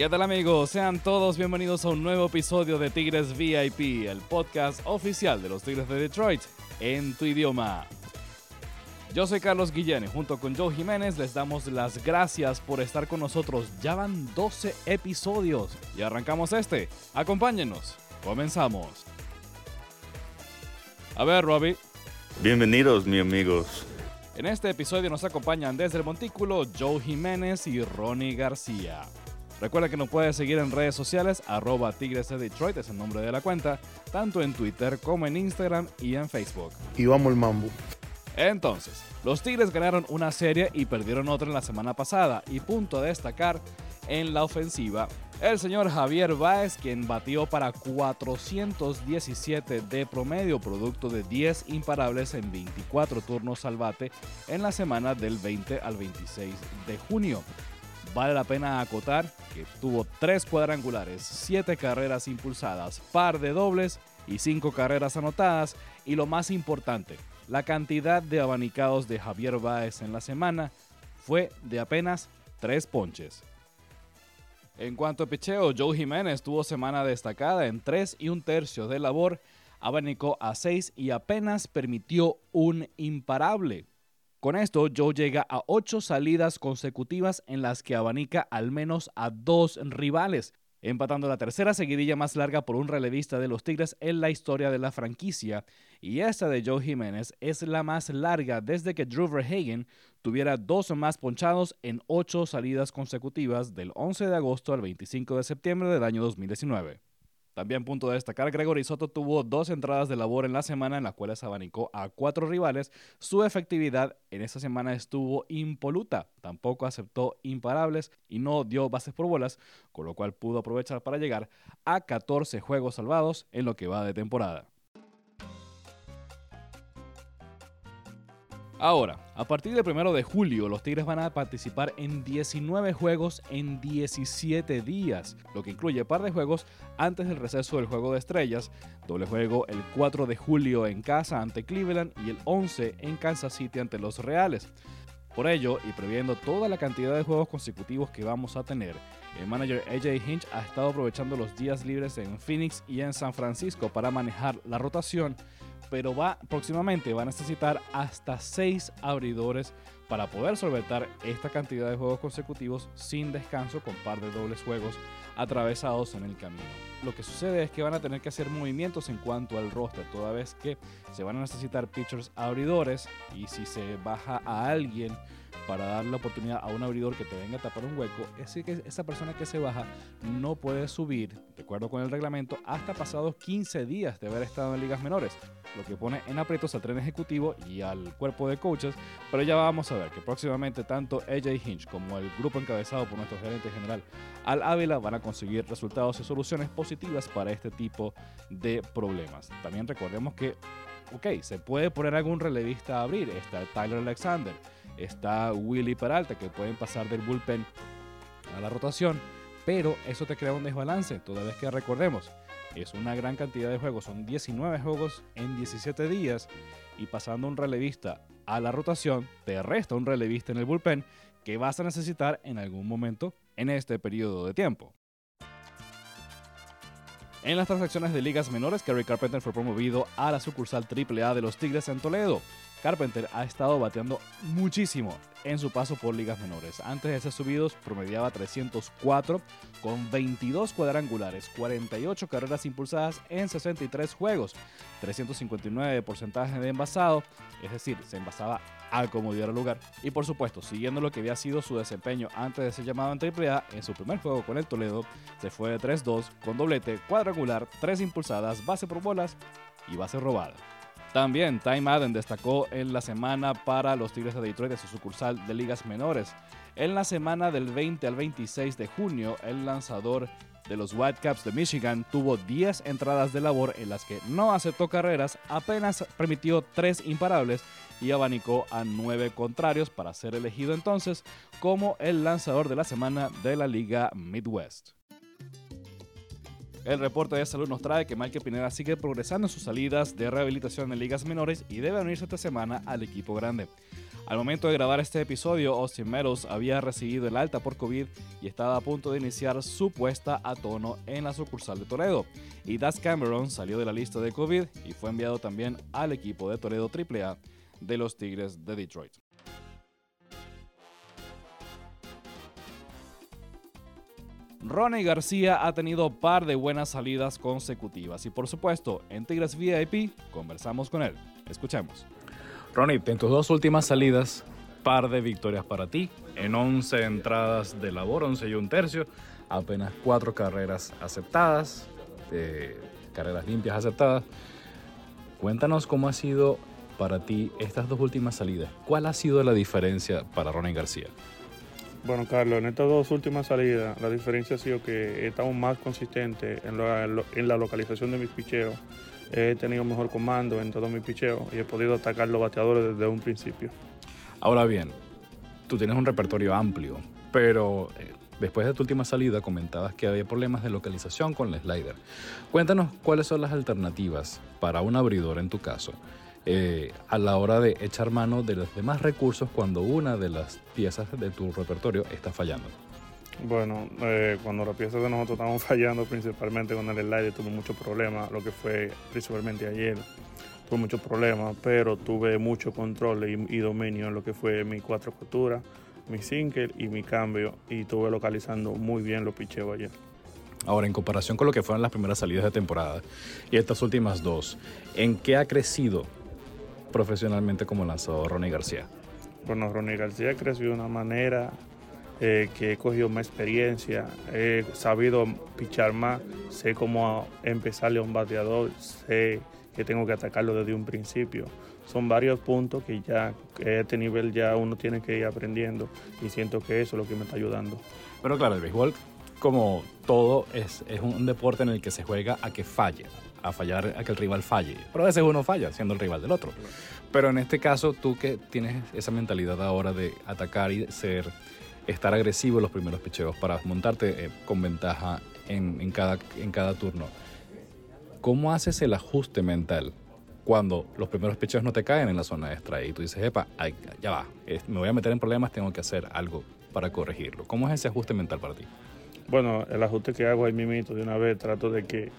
¿Qué tal amigos? Sean todos bienvenidos a un nuevo episodio de Tigres VIP, el podcast oficial de los Tigres de Detroit en tu idioma. Yo soy Carlos Guillén y junto con Joe Jiménez les damos las gracias por estar con nosotros. Ya van 12 episodios y arrancamos este. Acompáñenos. Comenzamos. A ver, Robbie. Bienvenidos, mis amigos. En este episodio nos acompañan desde el Montículo Joe Jiménez y Ronnie García. Recuerda que nos puedes seguir en redes sociales, arroba Tigres de Detroit es el nombre de la cuenta, tanto en Twitter como en Instagram y en Facebook. Y vamos el mambo. Entonces, los Tigres ganaron una serie y perdieron otra en la semana pasada. Y punto a destacar en la ofensiva, el señor Javier Báez, quien batió para 417 de promedio, producto de 10 imparables en 24 turnos al bate en la semana del 20 al 26 de junio. Vale la pena acotar que tuvo 3 cuadrangulares, 7 carreras impulsadas, par de dobles y 5 carreras anotadas. Y lo más importante, la cantidad de abanicados de Javier Báez en la semana fue de apenas 3 ponches. En cuanto a picheo, Joe Jiménez tuvo semana destacada en 3 y un tercio de labor, abanicó a 6 y apenas permitió un imparable. Con esto, Joe llega a 8 salidas consecutivas en las que abanica al menos a dos rivales, empatando la tercera seguidilla más larga por un relevista de los Tigres en la historia de la franquicia, y esta de Joe Jiménez es la más larga desde que Drew Verhagen tuviera dos más ponchados en ocho salidas consecutivas del 11 de agosto al 25 de septiembre del año 2019. También punto de destacar, Gregory Soto tuvo dos entradas de labor en la semana en las cuales abanicó a cuatro rivales. Su efectividad en esta semana estuvo impoluta, tampoco aceptó imparables y no dio bases por bolas, con lo cual pudo aprovechar para llegar a 14 juegos salvados en lo que va de temporada. Ahora, a partir del 1 de julio, los Tigres van a participar en 19 juegos en 17 días, lo que incluye par de juegos antes del receso del Juego de Estrellas, doble juego el 4 de julio en casa ante Cleveland y el 11 en Kansas City ante los Reales. Por ello, y previendo toda la cantidad de juegos consecutivos que vamos a tener, el manager AJ Hinch ha estado aprovechando los días libres en Phoenix y en San Francisco para manejar la rotación pero va próximamente va a necesitar hasta 6 abridores para poder solventar esta cantidad de juegos consecutivos sin descanso con par de dobles juegos atravesados en el camino. Lo que sucede es que van a tener que hacer movimientos en cuanto al roster, toda vez que se van a necesitar pitchers abridores y si se baja a alguien para darle la oportunidad a un abridor que te venga a tapar un hueco, es que esa persona que se baja no puede subir, de acuerdo con el reglamento, hasta pasados 15 días de haber estado en ligas menores, lo que pone en aprietos al tren ejecutivo y al cuerpo de coaches, pero ya vamos a ver que próximamente tanto AJ Hinch como el grupo encabezado por nuestro gerente general Al Ávila van a conseguir resultados y soluciones positivas para este tipo de problemas. También recordemos que, ok, se puede poner algún relevista a abrir, está Tyler Alexander, está Willy Peralta, que pueden pasar del bullpen a la rotación, pero eso te crea un desbalance, toda vez que recordemos, es una gran cantidad de juegos, son 19 juegos en 17 días y pasando un relevista a la rotación, te resta un relevista en el bullpen que vas a necesitar en algún momento en este periodo de tiempo. En las transacciones de ligas menores, Kerry Carpenter fue promovido a la sucursal AAA de los Tigres en Toledo. Carpenter ha estado bateando muchísimo en su paso por ligas menores. Antes de ser subidos promediaba 304 con 22 cuadrangulares, 48 carreras impulsadas en 63 juegos, 359 de porcentaje de envasado, es decir, se envasaba al como diera lugar. Y por supuesto, siguiendo lo que había sido su desempeño antes de ser llamado en AAA, en su primer juego con el Toledo, se fue de 3-2 con doblete, cuadrangular, 3 impulsadas, base por bolas y base robada. También Ty Madden destacó en la semana para los Tigres de Detroit de su sucursal de ligas menores. En la semana del 20 al 26 de junio, el lanzador de los Whitecaps de Michigan tuvo 10 entradas de labor en las que no aceptó carreras, apenas permitió 3 imparables y abanicó a 9 contrarios para ser elegido entonces como el lanzador de la semana de la Liga Midwest. El reporte de salud nos trae que Michael Pineda sigue progresando en sus salidas de rehabilitación en ligas menores y debe unirse esta semana al equipo grande. Al momento de grabar este episodio, Austin Meadows había recibido el alta por COVID y estaba a punto de iniciar su puesta a tono en la sucursal de Toledo. Y Das Cameron salió de la lista de COVID y fue enviado también al equipo de Toledo AAA de los Tigres de Detroit. Ronnie García ha tenido par de buenas salidas consecutivas y por supuesto en Tigres VIP conversamos con él. Escuchemos. Ronnie, en tus dos últimas salidas, par de victorias para ti, en 11 entradas de labor, 11 y un tercio, apenas cuatro carreras aceptadas, carreras limpias aceptadas. Cuéntanos cómo ha sido para ti estas dos últimas salidas. ¿Cuál ha sido la diferencia para Ronnie García? Bueno, Carlos, en estas dos últimas salidas, la diferencia ha sido que estamos más consistentes en, en la localización de mis picheos. He tenido mejor comando en todo mi picheo y he podido atacar los bateadores desde un principio. Ahora bien, tú tienes un repertorio amplio, pero eh, después de tu última salida comentabas que había problemas de localización con el slider. Cuéntanos cuáles son las alternativas para un abridor en tu caso eh, a la hora de echar mano de los demás recursos cuando una de las piezas de tu repertorio está fallando? Bueno, eh, cuando las piezas de nosotros estaban fallando, principalmente con el slide, tuve muchos problemas, lo que fue principalmente ayer. Tuve muchos problemas, pero tuve mucho control y, dominio en lo que fue mi cuatro costuras, mi single y mi cambio, y estuve localizando muy bien los picheos ayer. Ahora, en comparación con lo que fueron las primeras salidas de temporada y estas últimas dos, ¿en qué ha crecido profesionalmente como lanzador Ronnie García? Bueno, Ronnie García creció de una manera eh, que he cogido más experiencia, he sabido pichar más, sé cómo empezarle a un bateador, sé que tengo que atacarlo desde un principio. Son varios puntos que ya a este nivel ya uno tiene que ir aprendiendo y siento que eso es lo que me está ayudando. Pero claro, el béisbol, como todo, es, es un deporte en el que se juega a que falle a fallar, a que el rival falle. Pero a veces uno falla siendo el rival del otro. Pero en este caso, tú que tienes esa mentalidad ahora de atacar y ser, estar agresivo en los primeros picheos para montarte eh, con ventaja en, cada, en cada turno, ¿cómo haces el ajuste cuando los primeros picheos no te caen en la zona extra y tú dices, epa, ya va, me voy a meter en problemas, tengo que hacer algo para corregirlo? ¿Cómo es ese ajuste mental para ti? Bueno, el ajuste que hago ahí mismo de una vez, trato de que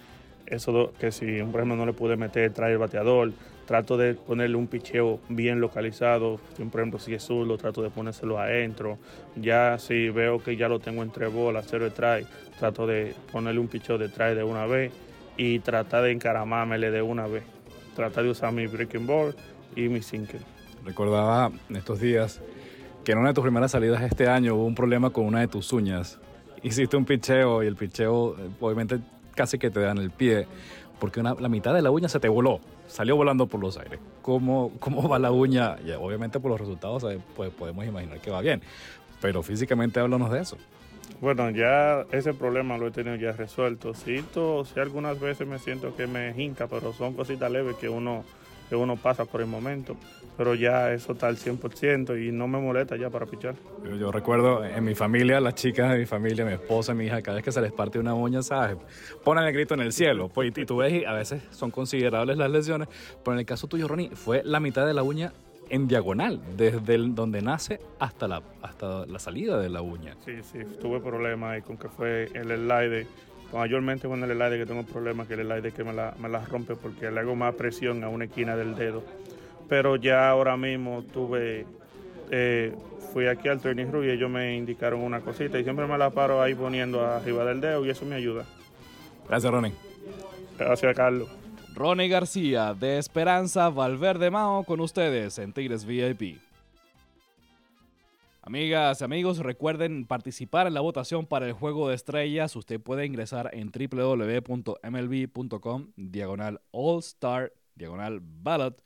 eso que si, por ejemplo, no le pude meter, trae el bateador, trato de ponerle un picheo bien localizado, por ejemplo, si es trato de ponérselo adentro, ya si veo que ya lo tengo entre bolas, cero de try, trato de ponerle un picheo de try de una vez y tratar de encaramármele de una vez, tratar de usar mi breaking ball y mi sinker. Recordaba estos días que en una de tus primeras salidas este año hubo un problema con una de tus uñas. Hiciste un picheo y el picheo obviamente casi que te dan el pie, porque la mitad de la uña se te voló, salió volando por los aires. ¿Cómo, cómo va la uña? obviamente por los resultados pues, podemos imaginar que va bien, pero físicamente háblanos de eso. Bueno, ya ese problema lo he tenido ya resuelto. Siento, si algunas veces me siento que me hinca, pero son cositas leves que uno, que uno pasa por el momento pero ya eso está al 100% y no me molesta ya para pichar. Yo, recuerdo en mi familia, las chicas de mi familia, mi esposa, mi hija, cada vez que se les parte una uña, ¿sabes? Ponen el grito en el cielo. Pues, y tú ves, y a veces son considerables las lesiones, pero en el caso tuyo, Ronnie, fue la mitad de la uña en diagonal, desde donde nace hasta la, hasta la salida de la uña. Sí, sí, tuve problemas ahí con que fue el slide. Mayormente con el slide que tengo problemas, que el slide que me la, me la rompe porque le hago más presión a una esquina del dedo pero ya ahora mismo tuve, eh, fui aquí al training room y ellos me indicaron una cosita y siempre me la paro ahí poniendo arriba del dedo y eso me ayuda. Gracias, Ronnie. Gracias, Carlos. Ronnie García, de Esperanza Valverde Mao, con ustedes en Tigres VIP. Amigas amigos, recuerden participar en la votación para el juego de estrellas. Usted puede ingresar en www.mlb.com diagonal All Star diagonal Ballot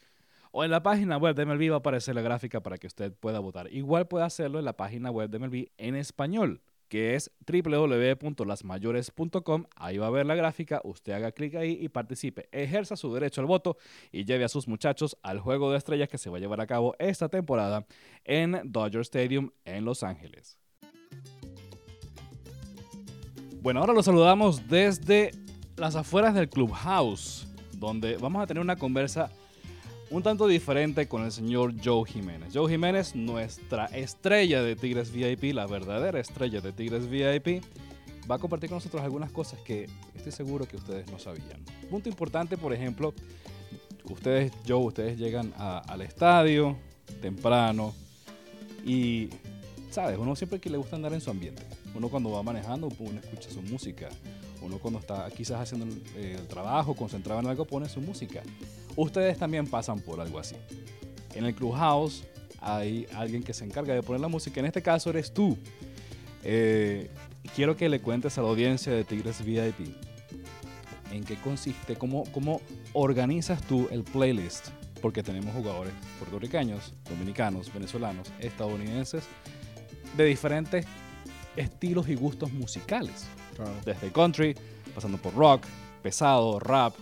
o en la página web de MLB va a aparecer la gráfica para que usted pueda votar. Igual puede hacerlo en la página web de MLB en español, que es www.lasmayores.com. Ahí va a ver la gráfica, usted haga clic ahí y participe. Ejerza su derecho al voto y lleve a sus muchachos al juego de estrellas que se va a llevar a cabo esta temporada en Dodger Stadium en Los Ángeles. Bueno, ahora los saludamos desde las afueras del Clubhouse, donde vamos a tener una conversa un tanto diferente con el señor Joe Jiménez. Joe Jiménez, nuestra estrella de Tigres VIP, la verdadera estrella de Tigres VIP, va a compartir con nosotros algunas cosas que estoy seguro que ustedes no sabían. Punto importante, por ejemplo, ustedes, Joe, ustedes llegan al estadio temprano y, ¿sabes? Uno siempre que le gusta andar en su ambiente. Uno cuando va manejando, uno escucha su música. Uno cuando está quizás haciendo el, el trabajo, concentrado en algo, pone su música. Ustedes también pasan por algo así. En el Clubhouse hay alguien que se encarga de poner la música. En este caso eres tú. Eh, quiero que le cuentes a la audiencia de Tigres VIP en qué consiste, cómo, cómo organizas tú el playlist, porque tenemos jugadores puertorriqueños, dominicanos, venezolanos, estadounidenses, de diferentes estilos y gustos musicales. Desde country, pasando por rock, pesado, rap,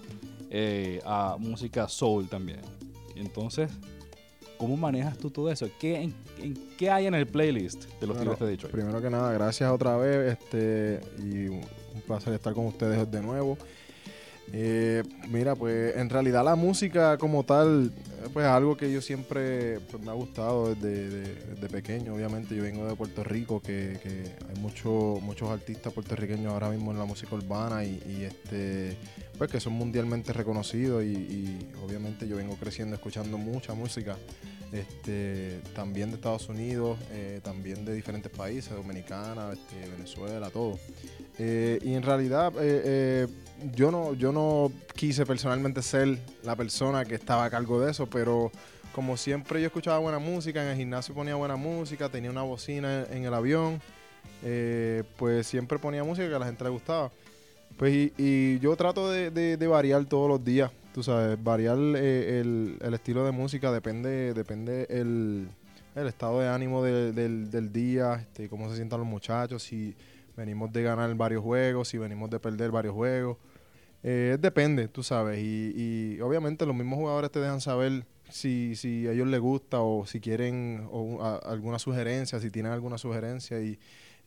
eh, a música soul también. Entonces, ¿cómo manejas tú todo eso? ¿Qué, en, qué hay en el playlist de los Tigres de Detroit? Primero que nada, gracias otra vez este, y un placer estar con ustedes de nuevo. Eh, mira, pues en realidad la música como tal, eh, pues algo que yo siempre pues, me ha gustado desde, pequeño. Obviamente yo vengo de Puerto Rico, que, hay mucho, muchos artistas puertorriqueños ahora mismo en la música urbana y, este, pues que son mundialmente reconocidos y, obviamente yo vengo creciendo escuchando mucha música. Este, también de Estados Unidos, eh, también de diferentes países, Dominicana, este, Venezuela, todo. y en realidad yo no, yo no quise personalmente ser la persona que estaba a cargo de eso, pero como siempre yo escuchaba buena música, en el gimnasio ponía buena música, tenía una bocina en el avión, eh, pues siempre ponía música que a la gente le gustaba. Pues y, yo trato de, variar todos los días, tú sabes, variar eh, el, estilo de música depende, depende el, estado de ánimo del, día, este, cómo se sientan los muchachos, si venimos de ganar varios juegos, si venimos de perder varios juegos. Eh, depende, tú sabes. Y, obviamente los mismos jugadores te dejan saber si, si a ellos les gusta o si quieren alguna sugerencia, si tienen alguna sugerencia. Y,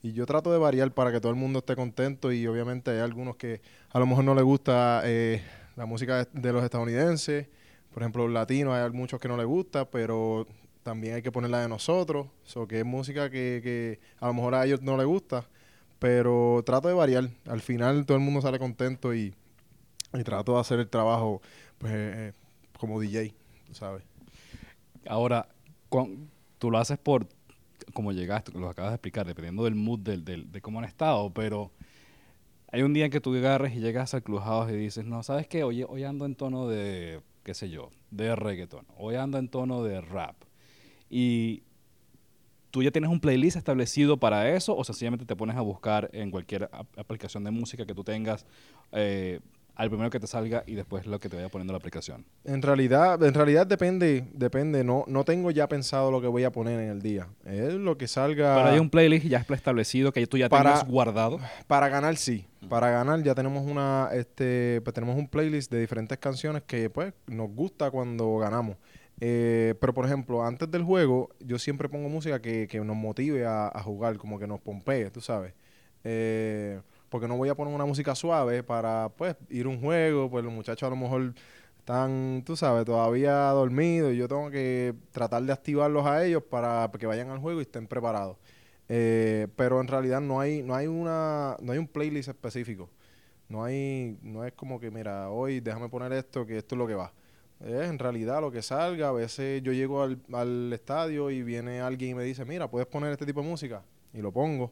yo trato de variar para que todo el mundo esté contento. Y obviamente hay algunos que a lo mejor no les gusta eh, la música de, los estadounidenses. Por ejemplo, los latinos, hay muchos que no les gusta, pero también hay que ponerla de nosotros. O que es música que, que a lo mejor a ellos no les gusta. Pero trato de variar. Al final todo el mundo sale contento y y trato de hacer el trabajo pues, eh, eh, como DJ, ¿sabes? Ahora, tú lo haces por como llegaste, lo acabas de explicar, dependiendo del mood de cómo han estado, pero hay un día en que tú agarres y llegas al Clubhouse y dices, no, ¿sabes qué? Hoy, hoy ando en tono de, qué sé yo, de reggaeton, hoy ando en tono de rap. Y tú ya tienes un playlist establecido para eso o sencillamente te pones a buscar en cualquier aplicación de música que tú tengas eh, al primero que te salga y después lo que te vaya poniendo la aplicación? En realidad, en realidad depende, depende. No, no tengo ya pensado lo que voy a poner en el día. Es lo que salga. Pero hay un playlist ya establecido que tú ya para, guardado. Para ganar, sí. Para ganar ya tenemos una, este, pues tenemos un playlist de diferentes canciones que pues nos gusta cuando ganamos. Eh, pero por ejemplo, antes del juego, yo siempre pongo música que, nos motive a, a, jugar, como que nos pompee, tú sabes. Eh, porque no voy a poner una música suave para, pues, ir a un juego, pues los muchachos a lo mejor están, tú sabes, todavía dormidos y yo tengo que tratar de activarlos a ellos para que vayan al juego y estén preparados. Eh, pero en realidad no hay, no hay una, no hay un playlist específico. No hay, no es como que, mira, hoy déjame poner esto, que esto es lo que va. Es en realidad lo que salga. A veces yo llego al, al estadio y viene alguien y me dice, mira, puedes poner este tipo de música. Y lo pongo.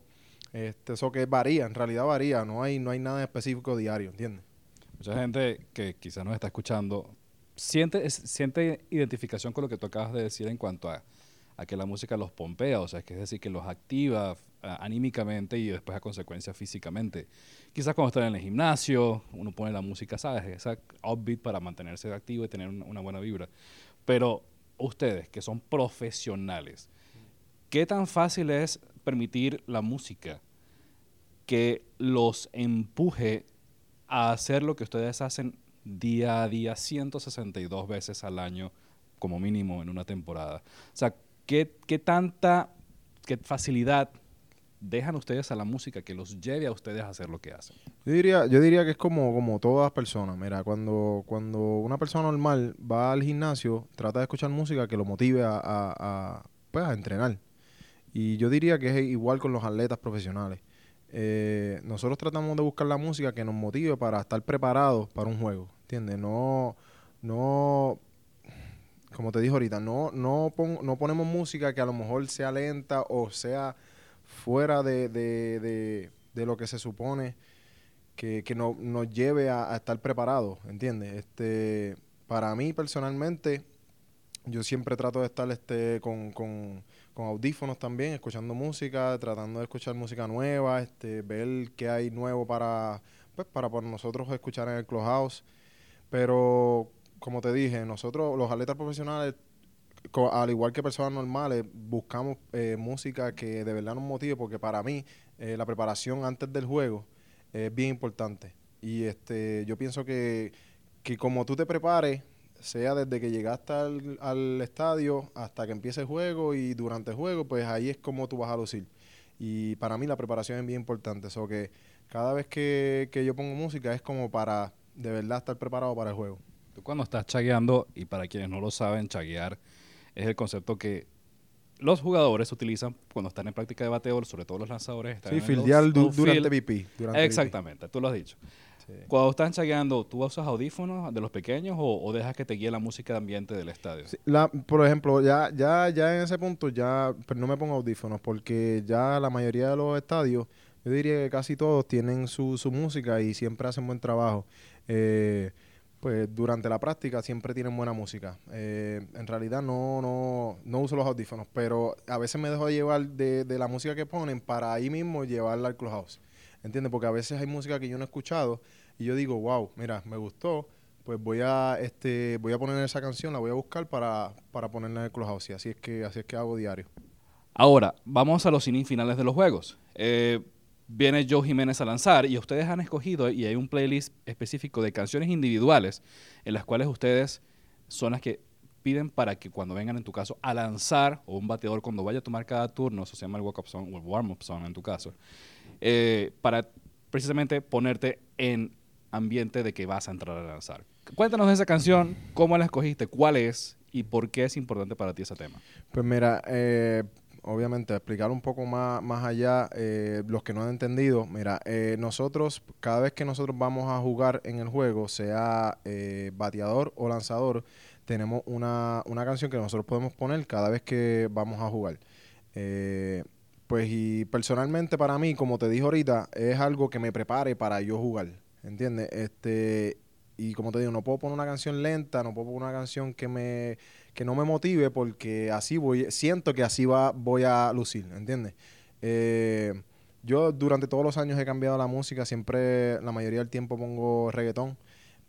Este, eso que varía, en realidad varía, no hay, no hay nada específico diario, ¿entiendes? Mucha gente que quizás nos está escuchando siente, siente identificación con lo que tú acabas de decir en cuanto a, que la música los pompea, o sea, es decir, que los activa anímicamente y después a consecuencia físicamente. Quizás cuando están en el gimnasio, uno pone la música, ¿sabes? Esa upbeat para mantenerse activo y tener una buena vibra. Pero ustedes, que son profesionales, ¿qué tan fácil es permitir la música que los empuje a hacer lo que ustedes hacen día a día, 162 veces al año, como mínimo en una temporada. O sea, ¿qué, qué tanta qué facilidad dejan ustedes a la música que los lleve a ustedes a hacer lo que hacen? Yo diría, yo diría que es como, como todas personas. Mira, cuando, cuando una persona normal va al gimnasio, trata de escuchar música que lo motive a, a, pues, a entrenar. Y yo diría que es igual con los atletas profesionales. Eh, nosotros tratamos de buscar la música que nos motive para estar preparados para un juego, ¿entiendes? No, no, como te dije ahorita, no, no, pon- no ponemos música que a lo mejor sea lenta o sea fuera de, de, de, lo que se supone que, que no- nos lleve a, a estar preparados, ¿entiendes? Este, para mí personalmente, yo siempre trato de estar este, con, con, con audífonos también, escuchando música, tratando de escuchar música nueva, este, ver qué hay nuevo para, pues, para por nosotros escuchar en el Clubhouse. Pero, como te dije, nosotros, los atletas profesionales, al igual que personas normales, buscamos eh, música que de verdad nos motive, porque para mí eh, la preparación antes del juego es bien importante. Y este, yo pienso que, que como tú te prepares, sea desde que llegaste al, al estadio hasta que empiece el juego y durante el juego, pues ahí es como tú vas a lucir. Y para mí la preparación es bien importante. Eso que cada vez que, que yo pongo música es como para de verdad estar preparado para el juego. Tú cuando estás chagueando, y para quienes no lo saben, chaguear es el concepto que los jugadores utilizan cuando están en práctica de bateo, sobre todo los lanzadores. están Sí, fildear du- durante VP. Durante VP. Exactamente, tú lo has dicho. Sí. Cuando están chagueando, ¿tú usas audífonos de los pequeños o, o dejas que te guíe la música de ambiente del estadio? Sí, la- por ejemplo, ya, ya, ya en ese punto ya pues, no me pongo audífonos porque ya la mayoría de los estadios, yo diría que casi todos tienen su, su música y siempre hacen buen trabajo. Eh, pues durante la práctica siempre tienen buena música. Eh, en realidad no, no, no uso los audífonos, pero a veces me dejo llevar de, de la música que ponen para ahí mismo llevarla al clubhouse. ¿Entiendes? Porque a veces hay música que yo no he escuchado y yo digo, wow, mira, me gustó, pues voy a este voy a poner esa canción, la voy a buscar para, para ponerla en el clubhouse. Y así es que así es que hago diario. Ahora, vamos a los finales de los juegos. Eh, viene Joe Jiménez a lanzar y ustedes han escogido y hay un playlist específico de canciones individuales en las cuales ustedes son las que piden para que cuando vengan en tu caso a lanzar o un bateador cuando vaya a tomar cada turno, eso se llama el walk-up song o el warm-up song en tu caso, eh, para precisamente ponerte en ambiente de que vas a entrar a lanzar. Cuéntanos de esa canción, cómo la escogiste, cuál es y por qué es importante para ti ese tema. Pues mira, eh, obviamente explicar un poco más, más allá, eh, los que no han entendido, mira, eh, nosotros, cada vez que nosotros vamos a jugar en el juego, sea eh, bateador o lanzador, tenemos una, una canción que nosotros podemos poner cada vez que vamos a jugar. Eh, pues y personalmente para mí, como te dije ahorita, es algo que me prepare para yo jugar, ¿entiendes? Este, y como te digo, no puedo poner una canción lenta, no puedo poner una canción que me que no me motive porque así voy, siento que así va, voy a lucir, ¿entiendes? Eh, yo durante todos los años he cambiado la música, siempre, la mayoría del tiempo pongo reggaetón,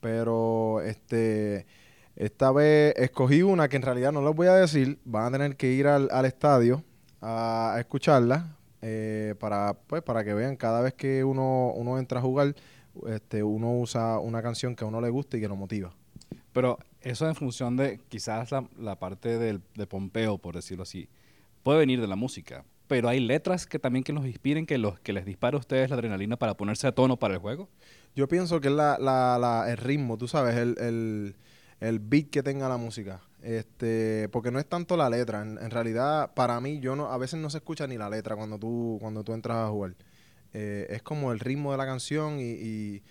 pero este, esta vez escogí una que en realidad no les voy a decir, van a tener que ir al, al estadio a, escucharla eh, para, pues, para que vean cada vez que uno, uno entra a jugar, este, uno usa una canción que a uno le gusta y que lo motiva. Pero eso en función de quizás la, parte del, de Pompeo, por decirlo así, puede venir de la música. Pero hay letras que también que los inspiren, que, los, que les dispare a ustedes la adrenalina para ponerse a tono para el juego. Yo pienso que es la, la, la- el ritmo, tú sabes, el, el, beat que tenga la música. Este, porque no es tanto la letra. En, realidad, para mí, yo no, a veces no se escucha ni la letra cuando tú, cuando tú entras a jugar. Eh, es como el ritmo de la canción y,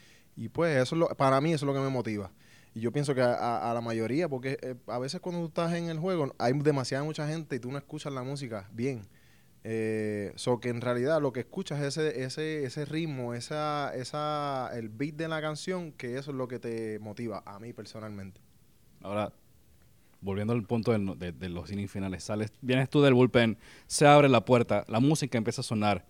pues eso es lo, para mí eso es lo que me motiva. Y yo pienso que a, la mayoría, porque eh, a veces cuando tú estás en el juego hay demasiada mucha gente y tú no escuchas la música bien. Eh, so que en realidad lo que escuchas es ese, ese, ese ritmo, esa, esa, el beat de la canción, que eso es lo que te motiva a mí personalmente. Ahora, volviendo al punto del- de, de los innings finales, sales, vienes tú del bullpen, se abre la puerta, la música empieza a sonar.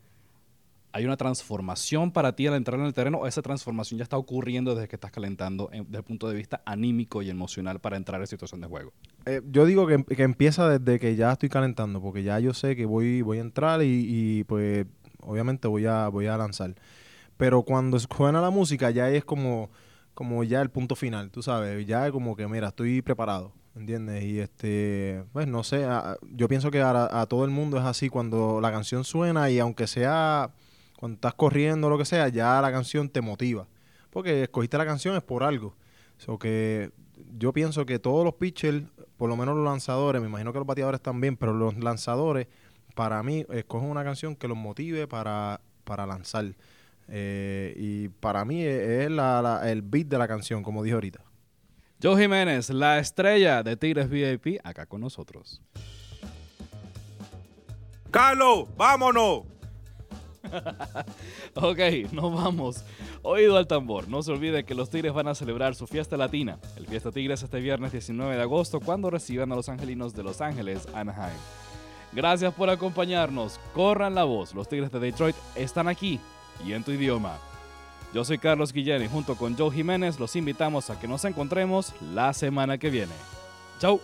¿Hay una transformación para ti al entrar en el terreno o esa transformación ya está ocurriendo desde que estás calentando en- desde el punto de vista anímico y emocional para entrar en situación de juego? Eh, yo digo que, que empieza desde que ya estoy calentando, porque ya yo sé que voy, voy a entrar y, pues obviamente voy a, voy a lanzar. Pero cuando suena la música ya es como, como ya el punto final, tú sabes, ya es como que mira, estoy preparado. ¿Entiendes? Y este, pues no sé, yo pienso que a, a todo el mundo es así cuando la canción suena y aunque sea cuando estás corriendo o lo que sea, ya la canción te motiva. Porque escogiste la canción es por algo. So que yo pienso que todos los pitchers, por lo menos los lanzadores, me imagino que los bateadores también, pero los lanzadores, para mí, escogen una canción que los motive para, para lanzar. Eh, y para mí es, es la- la- el beat de la canción, como dije ahorita. Joe Jiménez, la estrella de Tigres VIP, acá con nosotros. Carlos, vámonos. Ok, nos vamos. Oído al tambor. No se olvide que los Tigres van a celebrar su fiesta latina, el Fiesta Tigres este viernes 19 de agosto, cuando reciban a los angelinos de Los Ángeles, Anaheim. Gracias por acompañarnos. Corran la voz. Los Tigres de Detroit están aquí y en tu idioma. Yo soy Carlos Guillén y junto con Joe Jiménez los invitamos a que nos encontremos la semana que viene. Chau.